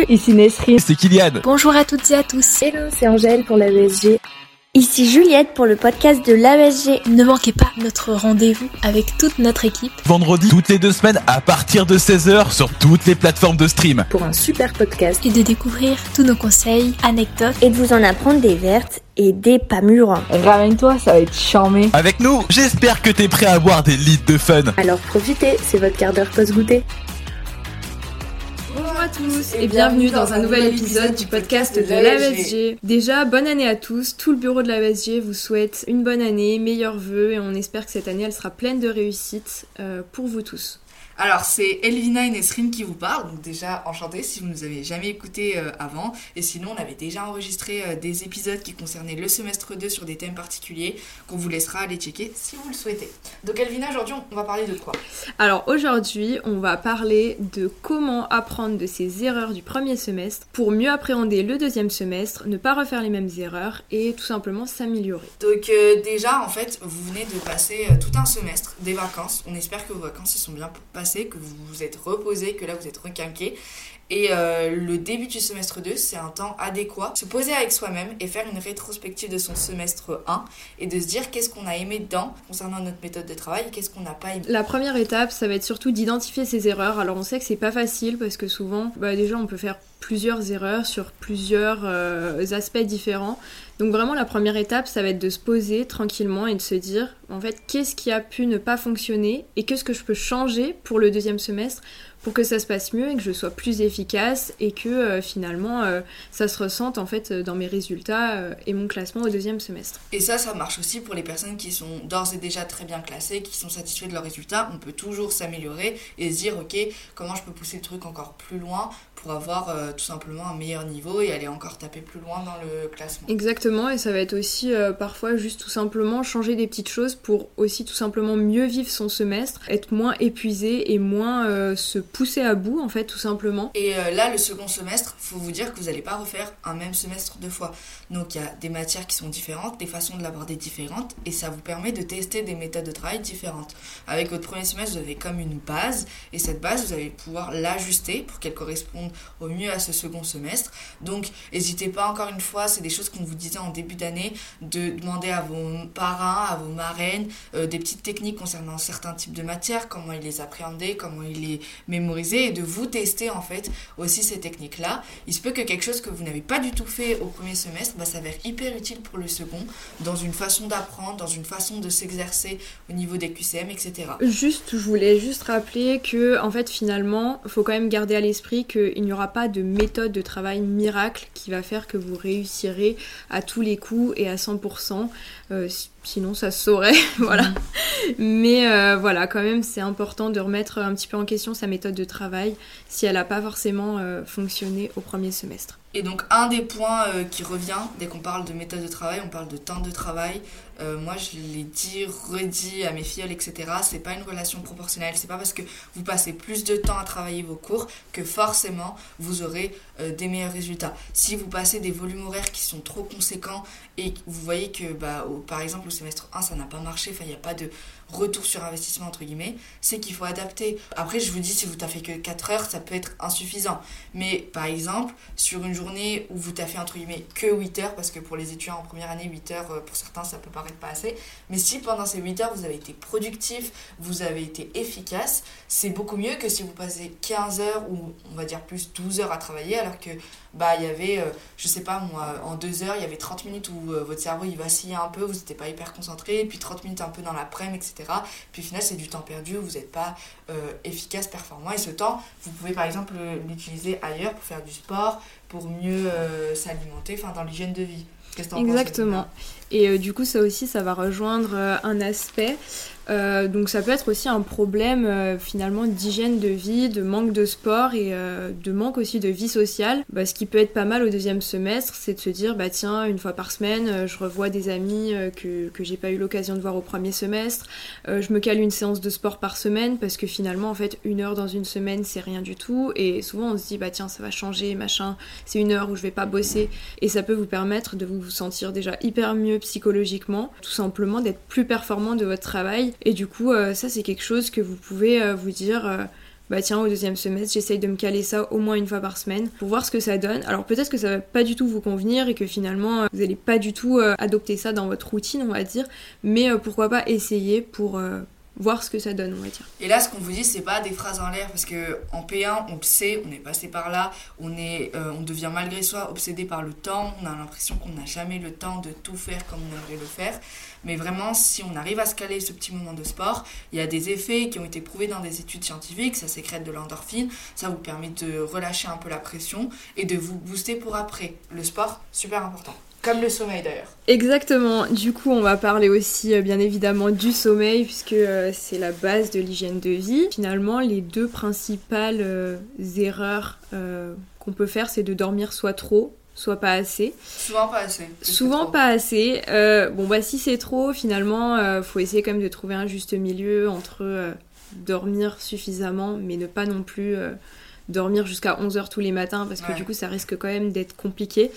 Salut, ici Nesrine. C'est Kylian. Bonjour à toutes et à tous. Hello, c'est Angèle pour la BSG. Ici Juliette pour le podcast de l'ASG. Ne manquez pas notre rendez-vous avec toute notre équipe. Vendredi, toutes les deux semaines, à partir de 16h, sur toutes les plateformes de stream. Pour un super podcast. Et de découvrir tous nos conseils, anecdotes. Et de vous en apprendre des vertes et des pas mûres. Ramène-toi, ça va être charmé. Avec nous, j'espère que t'es prêt à avoir des litres de fun. Alors profitez, c'est votre quart d'heure post-goûter. Bonjour à tous et bienvenue dans un nouvel épisode du podcast de l'AVSG. Déjà, bonne année à tous. Tout le bureau de l'AVSG vous souhaite une bonne année, meilleurs vœux et on espère que cette année elle sera pleine de réussite euh, pour vous tous. Alors, c'est Elvina et Nesrine qui vous parlent. Donc, déjà, enchanté si vous ne nous avez jamais écouté euh, avant. Et sinon, on avait déjà enregistré euh, des épisodes qui concernaient le semestre 2 sur des thèmes particuliers qu'on vous laissera aller checker si vous le souhaitez. Donc, Elvina, aujourd'hui, on va parler de quoi? Alors, aujourd'hui, on va parler de comment apprendre de ses erreurs du premier semestre pour mieux appréhender le deuxième semestre, ne pas refaire les mêmes erreurs et tout simplement s'améliorer. Donc, euh, déjà, en fait, vous venez de passer tout un semestre des vacances. On espère que vos vacances se sont bien passées que vous vous êtes reposé, que là vous êtes requinqué. Et euh, le début du semestre 2, c'est un temps adéquat. Se poser avec soi-même et faire une rétrospective de son semestre 1 et de se dire qu'est-ce qu'on a aimé dedans concernant notre méthode de travail et qu'est-ce qu'on n'a pas aimé. La première étape, ça va être surtout d'identifier ses erreurs. Alors on sait que c'est pas facile parce que souvent, bah, déjà on peut faire plusieurs erreurs sur plusieurs euh, aspects différents. Donc vraiment la première étape, ça va être de se poser tranquillement et de se dire en fait qu'est-ce qui a pu ne pas fonctionner et qu'est-ce que je peux changer pour le deuxième semestre pour que ça se passe mieux et que je sois plus efficace et que euh, finalement euh, ça se ressente en fait dans mes résultats euh, et mon classement au deuxième semestre. Et ça, ça marche aussi pour les personnes qui sont d'ores et déjà très bien classées, qui sont satisfaites de leurs résultats. On peut toujours s'améliorer et se dire ok comment je peux pousser le truc encore plus loin pour avoir tout simplement un meilleur niveau et aller encore taper plus loin dans le classement. Exactement et ça va être aussi parfois juste tout simplement changer des petites choses pour aussi tout simplement mieux vivre son semestre, être moins épuisé et moins se pousser à bout en fait tout simplement. Et euh, là le second semestre, faut vous dire que vous n'allez pas refaire un même semestre deux fois. Donc il y a des matières qui sont différentes, des façons de l'aborder différentes et ça vous permet de tester des méthodes de travail différentes. Avec votre premier semestre, vous avez comme une base et cette base vous allez pouvoir l'ajuster pour qu'elle corresponde au mieux à ce second semestre. Donc n'hésitez pas encore une fois, c'est des choses qu'on vous disait en début d'année de demander à vos parrains, à vos marraines euh, des petites techniques concernant certains types de matières, comment ils les appréhendaient, comment ils les mémoriser et de vous tester en fait aussi ces techniques-là. Il se peut que quelque chose que vous n'avez pas du tout fait au premier semestre bah, s'avère hyper utile pour le second, dans une façon d'apprendre, dans une façon de s'exercer au niveau des QCM, etc. Juste, je voulais juste rappeler que en fait finalement, faut quand même garder à l'esprit qu'il n'y aura pas de méthode de travail miracle qui va faire que vous réussirez à tous les coups et à 100%. Euh, sinon ça se saurait, voilà. Mm. Mais euh, voilà, quand même, c'est important de remettre un petit peu en question sa méthode de travail si elle n'a pas forcément euh, fonctionné au premier semestre. Et donc un des points euh, qui revient dès qu'on parle de méthode de travail, on parle de temps de travail. Moi je l'ai dit, redit à mes filles, etc. C'est pas une relation proportionnelle. C'est pas parce que vous passez plus de temps à travailler vos cours que forcément vous aurez des meilleurs résultats. Si vous passez des volumes horaires qui sont trop conséquents et vous voyez que bah, par exemple au semestre 1 ça n'a pas marché, enfin il n'y a pas de retour sur investissement entre guillemets, c'est qu'il faut adapter. Après je vous dis si vous taffez que 4 heures ça peut être insuffisant. Mais par exemple sur une journée où vous taffez entre guillemets que 8 heures, parce que pour les étudiants en première année, 8 heures, euh, pour certains, ça peut paraître pas assez. Mais si pendant ces 8 heures, vous avez été productif, vous avez été efficace, c'est beaucoup mieux que si vous passez 15 heures ou on va dire plus 12 heures à travailler, alors que bah il y avait, euh, je sais pas moi, en 2 heures, il y avait 30 minutes où euh, votre cerveau il vacillait un peu, vous n'étiez pas hyper concentré, puis 30 minutes un peu dans l'après-midi, etc. Puis au final, c'est du temps perdu, vous n'êtes pas efficace, performant. Et ce temps, vous pouvez par exemple l'utiliser ailleurs pour faire du sport, pour mieux euh, s'alimenter, enfin dans l'hygiène de vie. Exactement. Et euh, du coup, ça aussi, ça va rejoindre euh, un aspect euh, donc ça peut être aussi un problème euh, finalement d'hygiène de vie, de manque de sport et euh, de manque aussi de vie sociale. Bah, ce qui peut être pas mal au deuxième semestre, c'est de se dire bah tiens une fois par semaine je revois des amis que, que j'ai pas eu l'occasion de voir au premier semestre. je me cale une séance de sport par semaine parce que finalement en fait une heure dans une semaine c'est rien du tout et souvent on se dit bah tiens ça va changer machin c'est une heure où je vais pas bosser et ça peut vous permettre de vous sentir déjà hyper mieux psychologiquement, tout simplement d'être plus performant de votre travail et du coup, euh, ça, c'est quelque chose que vous pouvez euh, vous dire, euh, bah tiens, au deuxième semestre, j'essaye de me caler ça au moins une fois par semaine pour voir ce que ça donne. Alors peut-être que ça va pas du tout vous convenir et que finalement, vous n'allez pas du tout adopter ça dans votre routine, on va dire, mais pourquoi pas essayer pour voir ce que ça donne, on va dire. Et là, ce qu'on vous dit, c'est pas des phrases en l'air, parce que en P1, on sait, on est passé par là, on, est, euh, on devient malgré soi obsédé par le temps, on a l'impression qu'on n'a jamais le temps de tout faire comme on aimerait le faire. Mais vraiment, si on arrive à se caler ce petit moment de sport, il y a des effets qui ont été prouvés dans des études scientifiques, ça sécrète de l'endorphine, ça vous permet de relâcher un peu la pression et de vous booster pour après. Le sport, super important. Comme le sommeil d'ailleurs. Exactement. Du coup, on va parler aussi euh, bien évidemment du sommeil puisque euh, c'est la base de l'hygiène de vie. Finalement, les deux principales euh, erreurs qu'on peut faire, c'est de dormir soit trop, soit pas assez. Souvent pas assez. Souvent pas assez. bon bah si c'est trop, finalement, faut essayer quand même de trouver un juste milieu entre dormir suffisamment, mais ne pas non plus dormir jusqu'à 11h tous les matins parce que du coup ça risque quand même d'être compliqué.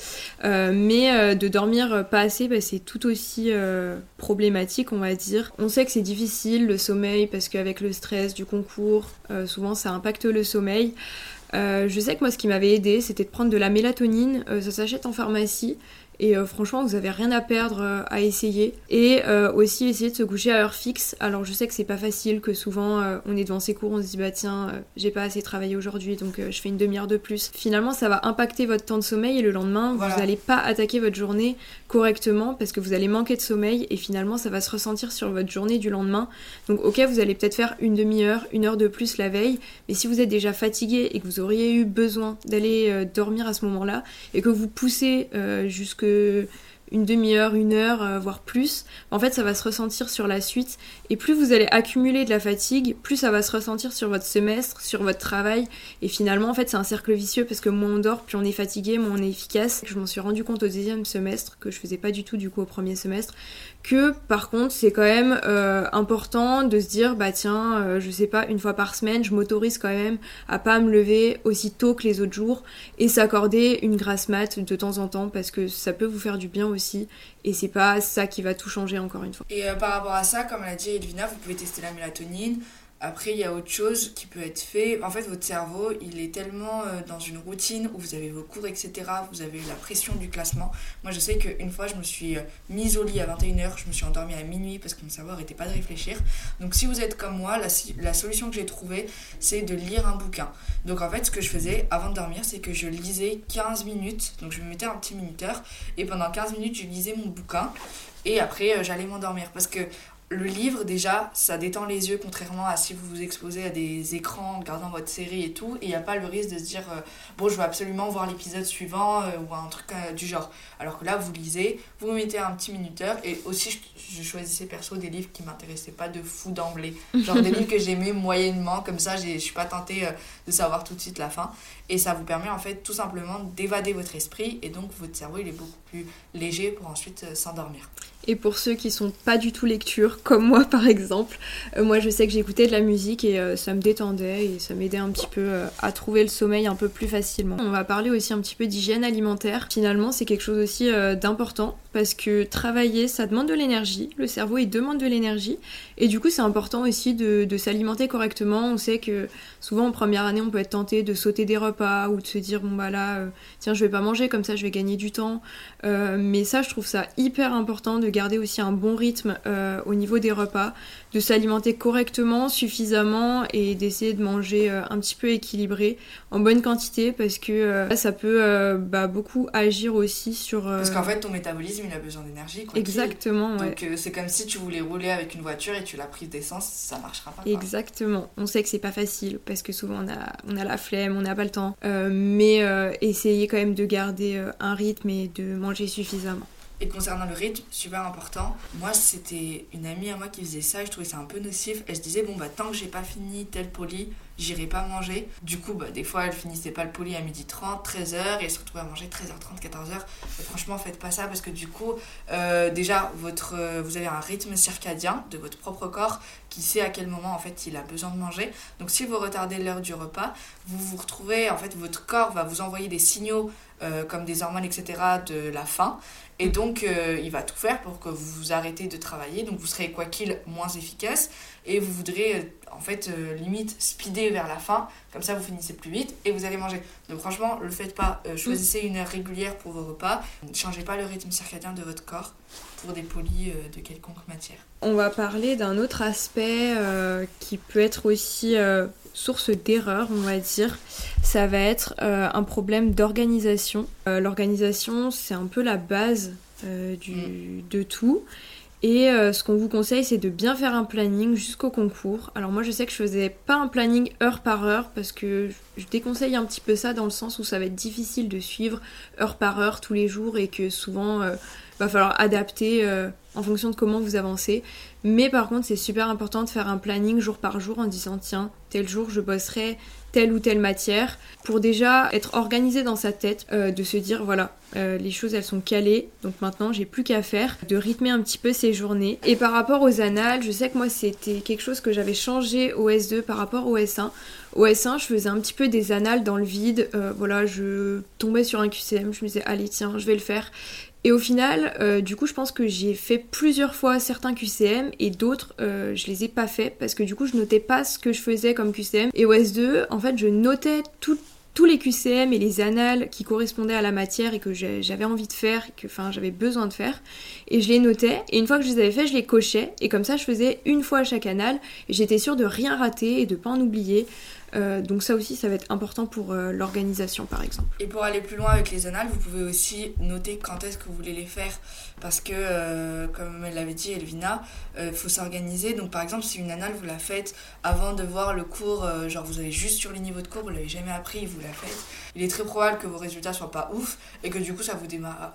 Euh, mais euh, de dormir pas assez, bah, c'est tout aussi euh, problématique on va dire. On sait que c'est difficile le sommeil parce qu'avec le stress du concours, souvent ça impacte le sommeil. je sais que moi ce qui m'avait aidé c'était de prendre de la mélatonine, ça s'achète en pharmacie. Et euh, franchement, vous avez rien à perdre euh, à essayer. Et euh, aussi essayer de se coucher à heure fixe. Alors je sais que c'est pas facile, que souvent on est devant ses cours, on se dit bah tiens, j'ai pas assez travaillé aujourd'hui, donc je fais une demi-heure de plus. Finalement, ça va impacter votre temps de sommeil et le lendemain, vous n'allez pas attaquer votre journée correctement parce que vous allez manquer de sommeil et finalement ça va se ressentir sur votre journée du lendemain. Donc ok, vous allez peut-être faire une demi-heure, une heure de plus la veille, mais si vous êtes déjà fatigué et que vous auriez eu besoin d'aller dormir à ce moment-là et que vous poussez jusque une demi-heure, une heure, euh, voire plus, en fait ça va se ressentir sur la suite. Et plus vous allez accumuler de la fatigue, plus ça va se ressentir sur votre semestre, sur votre travail. Et finalement, en fait, c'est un cercle vicieux parce que moins on dort, plus on est fatigué, moins on est efficace. Je m'en suis rendu compte au deuxième semestre, que je faisais pas du tout du coup au premier semestre, que par contre c'est quand même euh, important de se dire bah tiens euh, je sais pas une fois par semaine je m'autorise quand même à pas me lever aussi tôt que les autres jours et s'accorder une grasse mat de temps en temps parce que ça peut vous faire du bien aussi et c'est pas ça qui va tout changer encore une fois. Et euh, par rapport à ça comme l'a dit Elvina vous pouvez tester la mélatonine après, il y a autre chose qui peut être fait. En fait, votre cerveau, il est tellement euh, dans une routine où vous avez vos cours, etc. Vous avez la pression du classement. Moi, je sais qu'une fois, je me suis euh, mise au lit à 21h, je me suis endormie à minuit parce que mon cerveau n'arrêtait pas de réfléchir. Donc, si vous êtes comme moi, la, la solution que j'ai trouvée, c'est de lire un bouquin. Donc, en fait, ce que je faisais avant de dormir, c'est que je lisais 15 minutes. Donc, je me mettais un petit minuteur et pendant 15 minutes, je lisais mon bouquin et après euh, j'allais m'endormir parce que le livre, déjà, ça détend les yeux, contrairement à si vous vous exposez à des écrans en regardant votre série et tout. Et il n'y a pas le risque de se dire, euh, bon, je veux absolument voir l'épisode suivant euh, ou un truc euh, du genre. Alors que là, vous lisez, vous mettez un petit minuteur. Et aussi, je, choisissais perso des livres qui m'intéressaient pas de fou d'emblée. Genre des livres que j'aimais moyennement, comme ça, je suis pas tentée de savoir tout de suite la fin. Et ça vous permet en fait tout simplement d'évader votre esprit. Et donc, votre cerveau, il est beaucoup plus léger pour ensuite s'endormir. Et pour ceux qui sont pas du tout lecture, comme moi par exemple, euh, moi je sais que j'écoutais de la musique et euh, ça me détendait et ça m'aidait un petit peu euh, à trouver le sommeil un peu plus facilement. On va parler aussi un petit peu d'hygiène alimentaire. Finalement, c'est quelque chose aussi d'important parce que travailler, ça demande de l'énergie. Le cerveau, il demande de l'énergie. Et du coup, c'est important aussi de, de s'alimenter correctement. On sait que souvent en première année, on peut être tenté de sauter des repas ou de se dire, bon bah là, tiens, je vais pas manger, comme ça je vais gagner du temps. mais ça, je trouve ça hyper important de garder aussi un bon rythme euh, au niveau des repas, de s'alimenter correctement, suffisamment et d'essayer de manger euh, un petit peu équilibré, en bonne quantité, parce que euh, ça peut bah, beaucoup agir aussi sur... Parce qu'en fait, ton métabolisme, il a besoin d'énergie. Exactement, ouais. Donc c'est comme si tu voulais rouler avec une voiture et tu l'as prise d'essence, ça marchera pas. Exactement. On sait que c'est pas facile, parce que souvent on a, on a la flemme, on n'a pas le temps. mais essayer quand même de garder un rythme et de manger suffisamment. Et concernant le rythme, super important, moi c'était une amie à moi qui faisait ça, je trouvais ça un peu nocif. Elle se disait, bon bah tant que j'ai pas fini tel poli, j'irai pas manger. Du coup, bah, des fois elle finissait pas le poli à 12h30, 13h et elle se retrouvait à manger 13h30, 14h. Et franchement, faites pas ça parce que du coup, euh, déjà, votre, euh, vous avez un rythme circadien de votre propre corps qui sait à quel moment en fait il a besoin de manger. Donc si vous retardez l'heure du repas, vous vous retrouvez, en fait, votre corps va vous envoyer des signaux euh, comme des hormones, etc., de la faim. Et donc, euh, il va tout faire pour que vous arrêtez de travailler. Donc, vous serez, quoi qu'il, moins efficace. Et vous voudrez, euh, en fait, euh, limite, speeder vers la fin. Comme ça, vous finissez plus vite et vous allez manger. Donc, franchement, le faites pas. Choisissez une heure régulière pour vos repas. Ne changez pas le rythme circadien de votre corps pour des polis euh, de quelconque matière. On va parler d'un autre aspect euh, qui peut être aussi euh, source d'erreur, on va dire. Ça va être euh, un problème d'organisation. L'organisation, c'est un peu la base du, de tout. Et euh, ce qu'on vous conseille, c'est de bien faire un planning jusqu'au concours. Alors moi, je sais que je faisais pas un planning heure par heure parce que je déconseille un petit peu ça dans le sens où ça va être difficile de suivre heure par heure tous les jours et que souvent euh, va falloir adapter euh, en fonction de comment vous avancez. Mais par contre, c'est super important de faire un planning jour par jour en disant tiens, tel jour je bosserai telle ou telle matière pour déjà être organisé dans sa tête, euh, de se dire voilà, euh, les choses elles sont calées, donc maintenant j'ai plus qu'à faire, de rythmer un petit peu ces journées. Et par rapport aux annales, je sais que moi c'était quelque chose que j'avais changé au S2 par rapport au S1. Au S1, je faisais un petit peu des annales dans le vide, euh, voilà, je tombais sur un QCM, je me disais allez tiens, je vais le faire. Et au final, euh, du coup, je pense que j'ai fait plusieurs fois certains QCM et d'autres, euh, je les ai pas fait parce que du coup, je notais pas ce que je faisais comme QCM. Et au S2, en fait, je notais tous les QCM et les annales qui correspondaient à la matière et que j'avais envie de faire, que enfin j'avais besoin de faire. Et je les notais. Et une fois que je les avais fait, je les cochais. Et comme ça, je faisais une fois chaque annale. Et j'étais sûre de rien rater et de pas en oublier. Euh, donc ça aussi, ça va être important pour euh, l'organisation, par exemple. Et pour aller plus loin avec les annales, vous pouvez aussi noter quand est-ce que vous voulez les faire. Parce que, euh, comme elle l'avait dit, Elvina, il faut s'organiser. Donc, par exemple, si une annale, vous la faites avant de voir le cours, genre vous avez juste sur les niveaux de cours, vous l'avez jamais appris, vous la faites, il est très probable que vos résultats soient pas ouf et que du coup, ça vous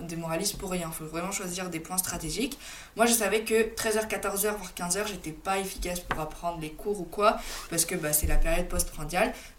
démoralise pour rien. Il faut vraiment choisir des points stratégiques. Moi, je savais que 13h, 14h, voire 15h, j'étais pas efficace pour apprendre les cours ou quoi, parce que bah, c'est la période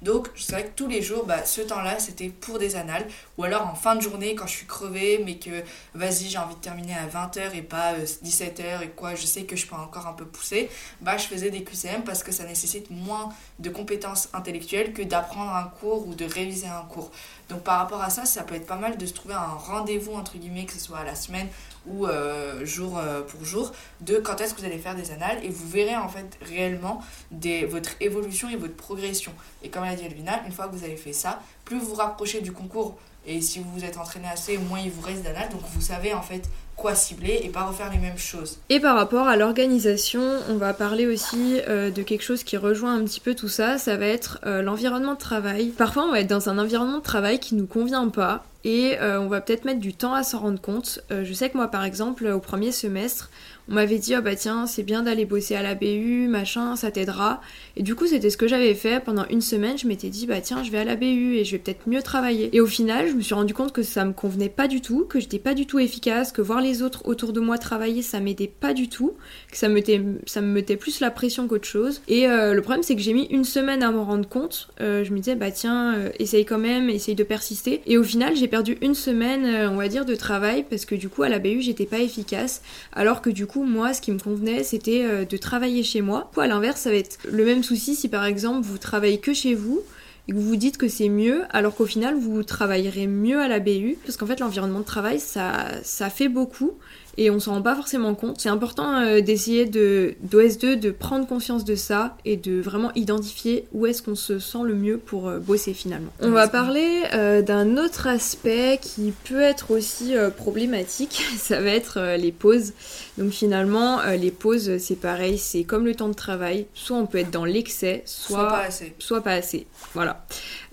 Donc, je savais que tous les jours, bah, ce temps-là, c'était pour des annales. Ou alors en fin de journée, quand je suis crevée, mais que vas-y, j'ai envie de terminer à 20h et pas euh, 17h et quoi, je sais que je peux encore un peu pousser, bah, je faisais des QCM parce que ça nécessite moins de compétences intellectuelles que d'apprendre un cours ou de réviser un cours. Donc, par rapport à ça, ça peut être pas mal de se trouver un rendez-vous, entre guillemets, que ce soit à la semaine ou euh, jour euh, pour jour, de quand est-ce que vous allez faire des annales et vous verrez en fait réellement des, votre évolution et votre progression. Et comme l'a dit Elvina, une fois que vous avez fait ça, plus vous vous rapprochez du concours et si vous vous êtes entraîné assez, moins il vous reste d'annales, donc vous savez en fait quoi cibler et pas refaire les mêmes choses. Et par rapport à l'organisation, on va parler aussi euh, de quelque chose qui rejoint un petit peu tout ça, ça va être euh, l'environnement de travail. Parfois on va être dans un environnement de travail qui nous convient pas et euh, on va peut-être mettre du temps à s'en rendre compte. Je sais que moi par exemple au premier semestre, on m'avait dit oh bah tiens c'est bien d'aller bosser à la BU, machin, ça t'aidera. Et du coup c'était ce que j'avais fait pendant une semaine, je m'étais dit bah tiens je vais à la BU et je vais peut-être mieux travailler. Et au final je me suis rendu compte que ça me convenait pas du tout, que j'étais pas du tout efficace, que voir les autres autour de moi travailler ça m'aidait pas du tout, que ça me ça me mettait plus la pression qu'autre chose. Et euh, le problème c'est que j'ai mis une semaine à m'en rendre compte. Euh, je me disais bah tiens euh, essaye quand même, essaye de persister. Et au final j'ai perdu une semaine on va dire de travail parce que du coup à la BU j'étais pas efficace alors que du coup moi ce qui me convenait c'était euh, de travailler chez moi. Ou à l'inverse ça va être le même souci si par exemple vous travaillez que chez vous et que vous vous dites que c'est mieux, alors qu'au final vous travaillerez mieux à la BU, parce qu'en fait l'environnement de travail ça, ça fait beaucoup et on s'en rend pas forcément compte. C'est important euh, d'essayer de d'OS2 de prendre conscience de ça et de vraiment identifier où est-ce qu'on se sent le mieux pour euh, bosser finalement. On va parler euh, d'un autre aspect qui peut être aussi problématique, ça va être les pauses. Donc finalement les pauses c'est pareil, c'est comme le temps de travail, soit on peut être dans l'excès, Soit pas assez. soit pas assez. Voilà.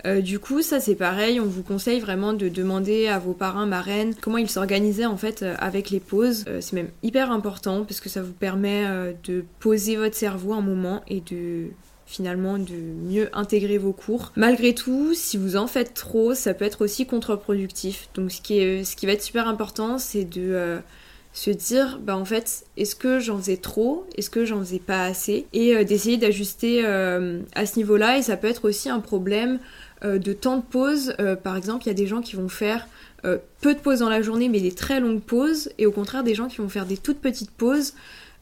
Euh, du coup, ça c'est pareil, on vous conseille vraiment de demander à vos parrains, marraines, comment ils s'organisaient en fait euh, avec les pauses. Euh, c'est même hyper important parce que ça vous permet euh, de poser votre cerveau un moment et de finalement de mieux intégrer vos cours. Malgré tout, si vous en faites trop, ça peut être aussi contre-productif. Donc ce qui, est, ce qui va être super important, c'est de euh, se dire, bah en fait, est-ce que j'en faisais trop? Est-ce que j'en faisais pas assez? Et d'essayer d'ajuster à ce niveau-là. Et ça peut être aussi un problème de temps de pause. Par exemple, il y a des gens qui vont faire euh, peu de pauses dans la journée, mais des très longues pauses. Et au contraire, des gens qui vont faire des toutes petites pauses.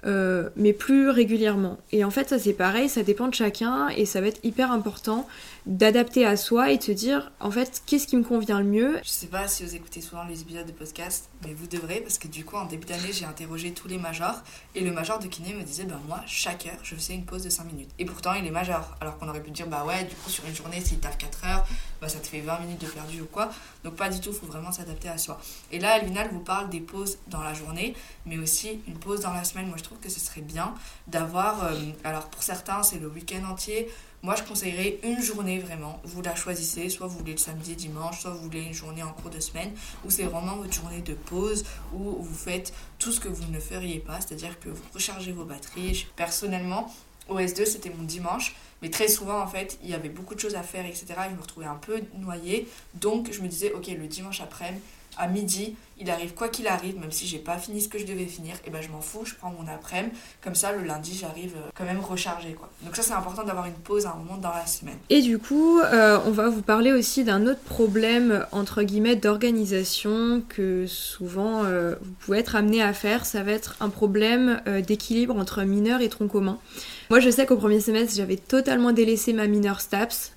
euh, mais plus régulièrement. Et en fait, ça c'est pareil, ça dépend de chacun et ça va être hyper important d'adapter à soi et de se dire en fait qu'est-ce qui me convient le mieux? Je sais pas si vous écoutez souvent les épisodes de podcast, mais vous devrez parce que du coup en début d'année j'ai interrogé tous les majors et le major de kiné me disait ben moi chaque heure je faisais une pause de 5 minutes. Et pourtant il est major alors qu'on aurait pu dire bah ouais du coup sur une journée s'il taffe 4 heures bah ça te fait 20 minutes de perdu ou quoi. Donc pas du tout, faut vraiment s'adapter à soi. Et là Elvina elle vous parle des pauses dans la journée mais aussi une pause dans la semaine. Moi je trouve que ce serait bien d'avoir euh, alors pour certains c'est le week-end entier moi, je conseillerais une journée vraiment. Vous la choisissez, soit vous voulez le samedi, dimanche, soit vous voulez une journée en cours de semaine, où c'est vraiment votre journée de pause, où vous faites tout ce que vous ne feriez pas, c'est-à-dire que vous rechargez vos batteries. Personnellement, au S2, c'était mon dimanche, mais très souvent, en fait, il y avait beaucoup de choses à faire, etc. Et je me retrouvais un peu noyée. Donc, je me disais, ok, le dimanche après-midi, à midi, il arrive quoi qu'il arrive, même si j'ai pas fini ce que je devais finir, et ben je m'en fous, je prends mon après-midi, comme ça le lundi j'arrive euh, quand même rechargée quoi. Donc ça c'est important d'avoir une pause à un moment dans la semaine. Et du coup, euh, on va vous parler aussi d'un autre problème entre guillemets d'organisation que souvent euh, vous pouvez être amené à faire, ça va être un problème d'équilibre entre mineur et tronc commun. Moi je sais qu'au premier semestre j'avais totalement délaissé ma mineure STAPS,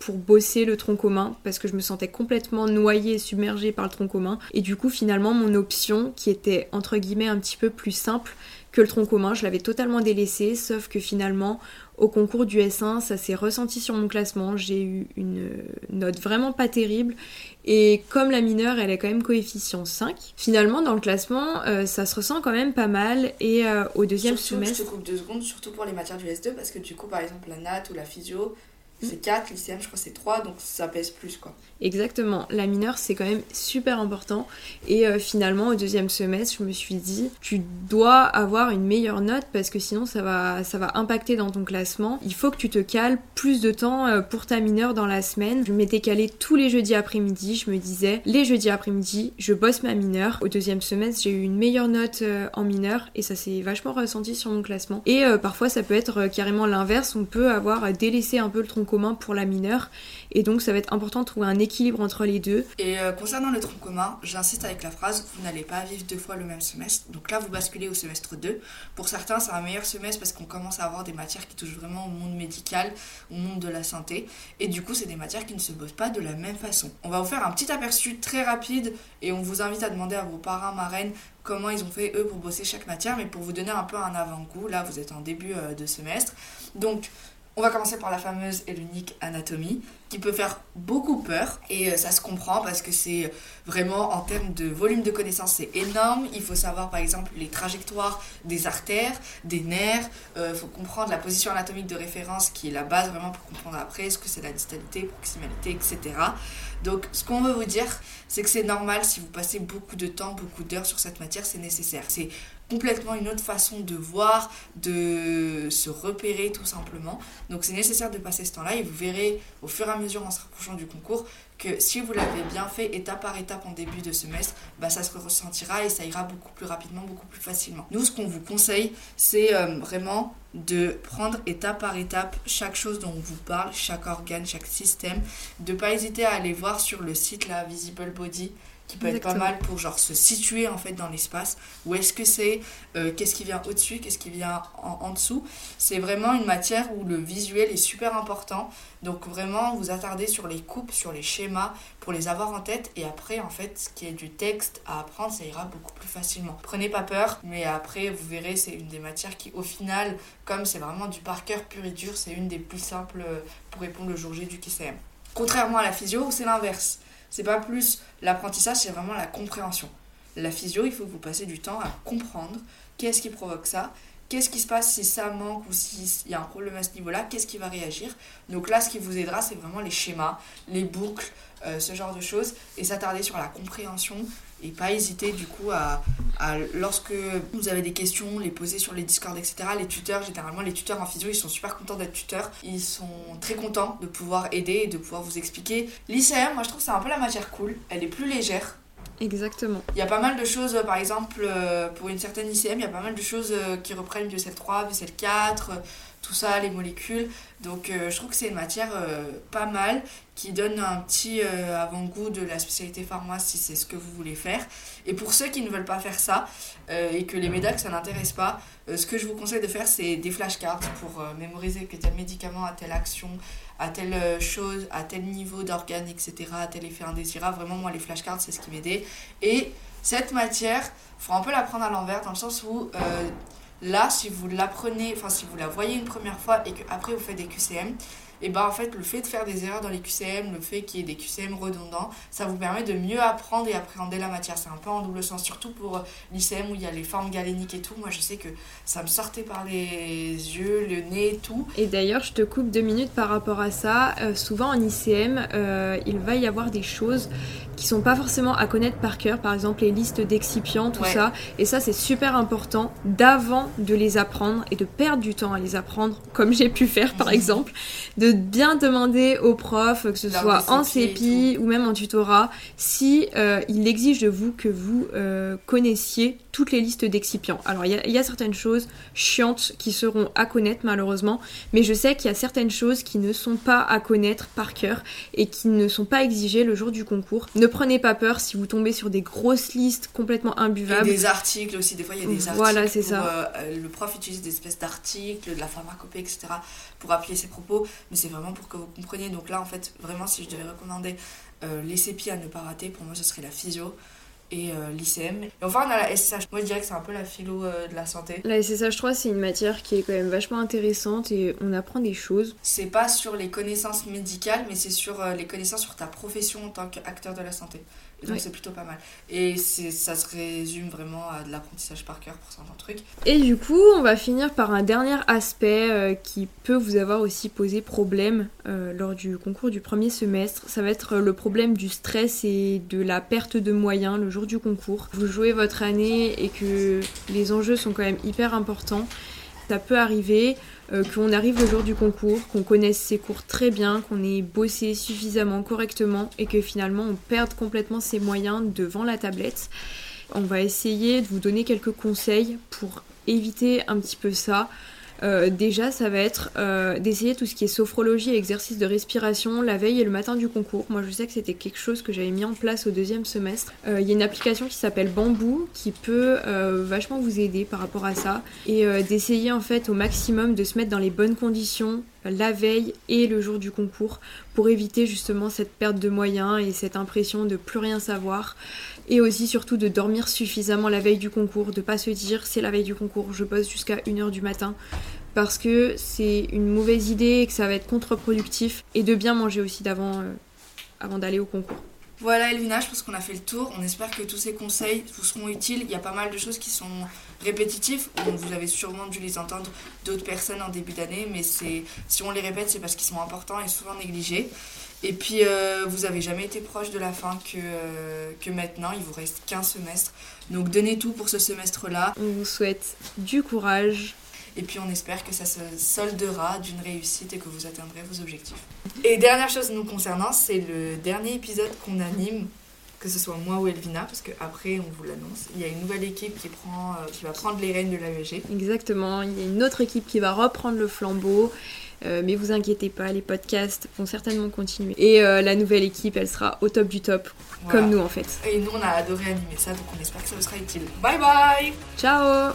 pour bosser le tronc commun parce que je me sentais complètement noyée et submergée par le tronc commun. Et du coup finalement mon option qui était entre guillemets un petit peu plus simple que le tronc commun, je l'avais totalement délaissé, sauf que finalement au concours du S1 ça s'est ressenti sur mon classement, j'ai eu une note vraiment pas terrible. Et comme la mineure elle est quand même coefficient 5, finalement dans le classement euh, ça se ressent quand même pas mal. Et euh, au deuxième surtout, semestre... Je te coupe deux secondes, surtout pour les matières du S2 parce que du coup par exemple la nat ou la physio c'est 4, l'ICM je crois c'est 3, donc ça pèse plus quoi. Exactement, la mineure c'est quand même super important et euh, finalement au deuxième semestre je me suis dit tu dois avoir une meilleure note parce que sinon ça va, ça va impacter dans ton classement. Il faut que tu te cales plus de temps euh, pour ta mineure dans la semaine. Je m'étais calée tous les jeudis après-midi, je me disais les jeudis après-midi je bosse ma mineure. Au deuxième semestre j'ai eu une meilleure note euh, en mineure et ça s'est vachement ressenti sur mon classement. Et parfois ça peut être carrément l'inverse, on peut avoir délaissé un peu le tronc commun pour la mineure et donc ça va être important de trouver un équilibre entre les deux. Et euh, concernant le tronc commun, j'insiste avec la phrase vous n'allez pas vivre deux fois le même semestre. Donc là, vous basculez au semestre 2. Pour certains, c'est un meilleur semestre parce qu'on commence à avoir des matières qui touchent vraiment au monde médical, au monde de la santé. Et du coup, c'est des matières qui ne se bossent pas de la même façon. On va vous faire un petit aperçu très rapide et on vous invite à demander à vos parents, marraines, comment ils ont fait eux pour bosser chaque matière, mais pour vous donner un peu un avant-goût, là vous êtes en début euh, de semestre. Donc on va commencer par la fameuse et l'unique anatomie, qui peut faire beaucoup peur, et euh, ça se comprend parce que c'est vraiment en termes de volume de connaissances, c'est énorme. Il faut savoir par exemple les trajectoires des artères, des nerfs, il euh, faut comprendre la position anatomique de référence qui est la base vraiment pour comprendre après ce que c'est la distalité, proximalité, etc. Donc ce qu'on veut vous dire, c'est que c'est normal si vous passez beaucoup de temps, beaucoup d'heures sur cette matière, c'est nécessaire. C'est complètement une autre façon de voir, de se repérer tout simplement. Donc c'est nécessaire de passer ce temps-là et vous verrez au fur et à mesure en se rapprochant du concours que si vous l'avez bien fait étape par étape en début de semestre, bah ça se ressentira et ça ira beaucoup plus rapidement, beaucoup plus facilement. Nous, ce qu'on vous conseille, c'est euh, vraiment de prendre étape par étape chaque chose dont on vous parle, chaque organe, chaque système, de pas hésiter à aller voir sur le site la Visible Body qui peut être pas mal pour genre se situer en fait dans l'espace. Où est-ce que c'est euh, Qu'est-ce qui vient au-dessus Qu'est-ce qui vient en, dessous C'est vraiment une matière où le visuel est super important. Donc vraiment vous attardez sur les coupes, sur les schémas pour les avoir en tête. Et après en fait ce qui est du texte à apprendre ça ira beaucoup plus facilement. Prenez pas peur mais après vous verrez c'est une des matières qui au final comme c'est vraiment du par cœur pur et dur c'est une des plus simples pour répondre le jour J du KCM. Contrairement à la physio c'est l'inverse c'est pas plus l'apprentissage, c'est vraiment la compréhension. La physio, il faut que vous passiez du temps à comprendre qu'est-ce qui provoque ça, qu'est-ce qui se passe si ça manque ou s'il y a un problème à ce niveau-là, qu'est-ce qui va réagir. Donc là, ce qui vous aidera, c'est vraiment les schémas, les boucles, euh, ce genre de choses, et s'attarder sur la compréhension et pas hésiter du coup à, lorsque vous avez des questions, les poser sur les discords, etc. Les tuteurs, généralement les tuteurs en physio, ils sont super contents d'être tuteurs. Ils sont très contents de pouvoir aider et de pouvoir vous expliquer. L'ICM, moi je trouve que c'est un peu la matière cool. Elle est plus légère. Exactement. Il y a pas mal de choses, par exemple, euh, pour une certaine ICM, il y a pas mal de choses euh, qui reprennent Biocell 3, Biocell 4, tout ça, les molécules. Donc euh, je trouve que c'est une matière pas mal qui donne un petit avant-goût de la spécialité pharma si c'est ce que vous voulez faire. Et pour ceux qui ne veulent pas faire ça et que les médailles ça n'intéresse pas, ce que je vous conseille de faire c'est des flashcards pour mémoriser que tel médicament a telle action à telle euh, chose, à tel niveau d'organe, etc., à tel effet indésirable. Vraiment, moi, les flashcards, c'est ce qui m'aidait. Et cette matière, faut un peu la prendre à l'envers, dans le sens où euh, là, si vous l'apprenez, enfin, si vous la voyez une première fois et qu'après vous faites des QCM, et ben en fait le fait de faire des erreurs dans les QCM, le fait qu'il y ait des QCM redondants, ça vous permet de mieux apprendre et appréhender la matière. C'est un peu en double sens, surtout pour l'ICM où il y a les formes galéniques et tout. Moi je sais que ça me sortait par les yeux, le nez et tout. Et d'ailleurs je te coupe deux minutes par rapport à ça. Euh, souvent en ICM, euh, il va y avoir des choses qui sont pas forcément à connaître par cœur, par exemple les listes d'excipients, tout Ouais. ça. Et ça, c'est super important d'avant de les apprendre et de perdre du temps à les apprendre, comme j'ai pu faire par exemple, de bien demander au prof, que ce Lors soit en CPI et ou même en tutorat, si euh, il exige de vous que vous euh, connaissiez toutes les listes d'excipients. Alors il y, a- il y a certaines choses chiantes qui seront à connaître malheureusement, mais je sais qu'il y a certaines choses qui ne sont pas à connaître par cœur et qui ne sont pas exigées le jour du concours. Ne prenez pas peur si vous tombez sur des grosses listes complètement Et imbuvables. des articles aussi, des fois il y a des articles. Voilà, c'est ça. euh, euh, le prof utilise des espèces d'articles, de la pharmacopée, etc. pour appuyer ses propos, mais c'est vraiment pour que vous compreniez. Donc là, en fait, vraiment, si je devais recommander euh, les CPI à ne pas rater, pour moi, ce serait la physio et euh, l'ICM. Et enfin, on a la SSH. Moi, je dirais que c'est un peu la philo euh, de la santé. La SSH 3, c'est une matière qui est quand même vachement intéressante et on apprend des choses. C'est pas sur les connaissances médicales, mais c'est sur euh, les connaissances sur ta profession en tant qu'acteur de la santé. Et donc, c'est plutôt pas mal. Et ça se résume vraiment à de l'apprentissage par cœur pour certains trucs. Et du coup, on va finir par un dernier aspect qui peut vous avoir aussi posé problème lors du concours du premier semestre. Ça va être le problème du stress et de la perte de moyens le jour du concours. Vous jouez votre année et que les enjeux sont quand même hyper importants. Ça peut arriver euh, qu'on arrive le jour du concours, qu'on connaisse ses cours très bien, qu'on ait bossé suffisamment correctement et que finalement on perde complètement ses moyens devant la tablette. On va essayer de vous donner quelques conseils pour éviter un petit peu ça. Euh, déjà, ça va être euh, d'essayer tout ce qui est sophrologie et exercice de respiration la veille et le matin du concours. Moi, je sais que c'était quelque chose que j'avais mis en place au deuxième semestre. Euh, Il y a une application qui s'appelle Bamboo qui peut vachement vous aider par rapport à ça et d'essayer en fait au maximum de se mettre dans les bonnes conditions la veille et le jour du concours pour éviter justement cette perte de moyens et cette impression de plus rien savoir et aussi surtout de dormir suffisamment la veille du concours, de pas se dire c'est la veille du concours, je bosse jusqu'à 1h du matin parce que c'est une mauvaise idée et que ça va être contre-productif et de bien manger aussi d'avant euh, avant d'aller au concours. Voilà Elvina, je pense qu'on a fait le tour. On espère que tous ces conseils vous seront utiles. Il y a pas mal de choses qui sont répétitifs. Vous avez sûrement dû les entendre d'autres personnes en début d'année, mais c'est si on les répète, c'est parce qu'ils sont importants et souvent négligés. Et puis, euh, vous avez jamais été proche de la fin que, euh, que maintenant. Il vous reste qu'un semestre. Donc, donnez tout pour ce semestre-là. On vous souhaite du courage. Et puis, on espère que ça se soldera d'une réussite et que vous atteindrez vos objectifs. Et dernière chose nous concernant, c'est le dernier épisode qu'on anime, que ce soit moi ou Elvina, parce qu'après, on vous l'annonce. Il y a une nouvelle équipe qui, prend, euh, qui va prendre les rênes de l'AEG. Exactement, il y a une autre équipe qui va reprendre le flambeau. Euh, mais vous inquiétez pas, les podcasts vont certainement continuer. Et euh, la nouvelle équipe, elle sera au top du top, Voilà. comme nous en fait. Et nous, on a adoré animer ça, donc on espère que ça vous sera utile. Bye bye Ciao